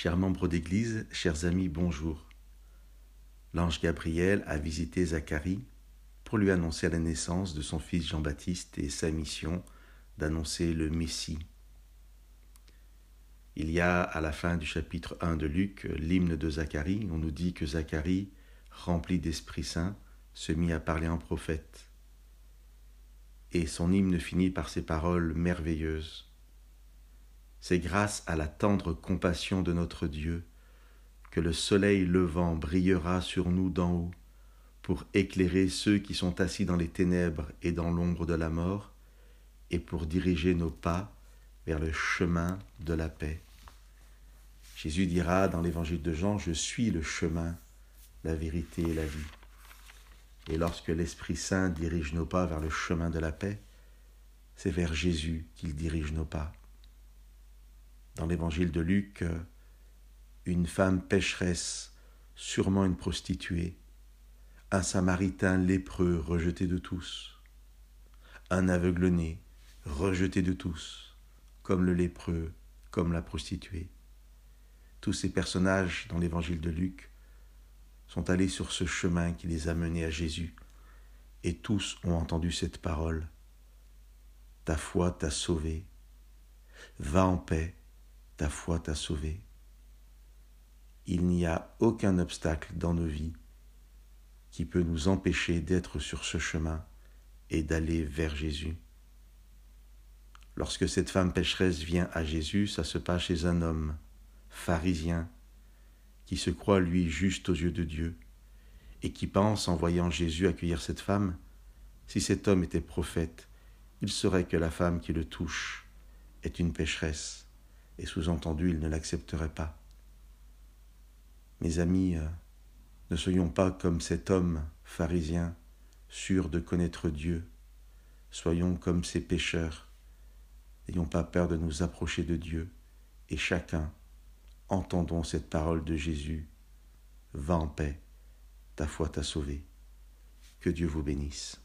Chers membres d'Église, chers amis, bonjour. L'ange Gabriel a visité Zacharie pour lui annoncer la naissance de son fils Jean-Baptiste et sa mission d'annoncer le Messie. Il y a à la fin du chapitre 1 de Luc l'hymne de Zacharie. On nous dit que Zacharie, rempli d'Esprit Saint, se mit à parler en prophète. Et son hymne finit par ces paroles merveilleuses. C'est grâce à la tendre compassion de notre Dieu que le soleil levant brillera sur nous d'en haut pour éclairer ceux qui sont assis dans les ténèbres et dans l'ombre de la mort, et pour diriger nos pas vers le chemin de la paix. Jésus dira dans l'évangile de Jean, Je suis le chemin, la vérité et la vie. Et lorsque l'Esprit Saint dirige nos pas vers le chemin de la paix, c'est vers Jésus qu'il dirige nos pas dans l'évangile de Luc, une femme pécheresse, sûrement une prostituée, un samaritain lépreux rejeté de tous, un aveugle-né rejeté de tous, comme le lépreux, comme la prostituée. Tous ces personnages dans l'évangile de Luc sont allés sur ce chemin qui les a menés à Jésus, et tous ont entendu cette parole. Ta foi t'a sauvé. Va en paix ta foi t'a sauvé. Il n'y a aucun obstacle dans nos vies qui peut nous empêcher d'être sur ce chemin et d'aller vers Jésus. Lorsque cette femme pécheresse vient à Jésus, ça se passe chez un homme pharisien qui se croit lui juste aux yeux de Dieu et qui pense en voyant Jésus accueillir cette femme, si cet homme était prophète, il saurait que la femme qui le touche est une pécheresse et sous-entendu, il ne l'accepterait pas. Mes amis, euh, ne soyons pas comme cet homme pharisien, sûr de connaître Dieu. Soyons comme ces pécheurs. N'ayons pas peur de nous approcher de Dieu. Et chacun, entendons cette parole de Jésus. Va en paix, ta foi t'a sauvé. Que Dieu vous bénisse.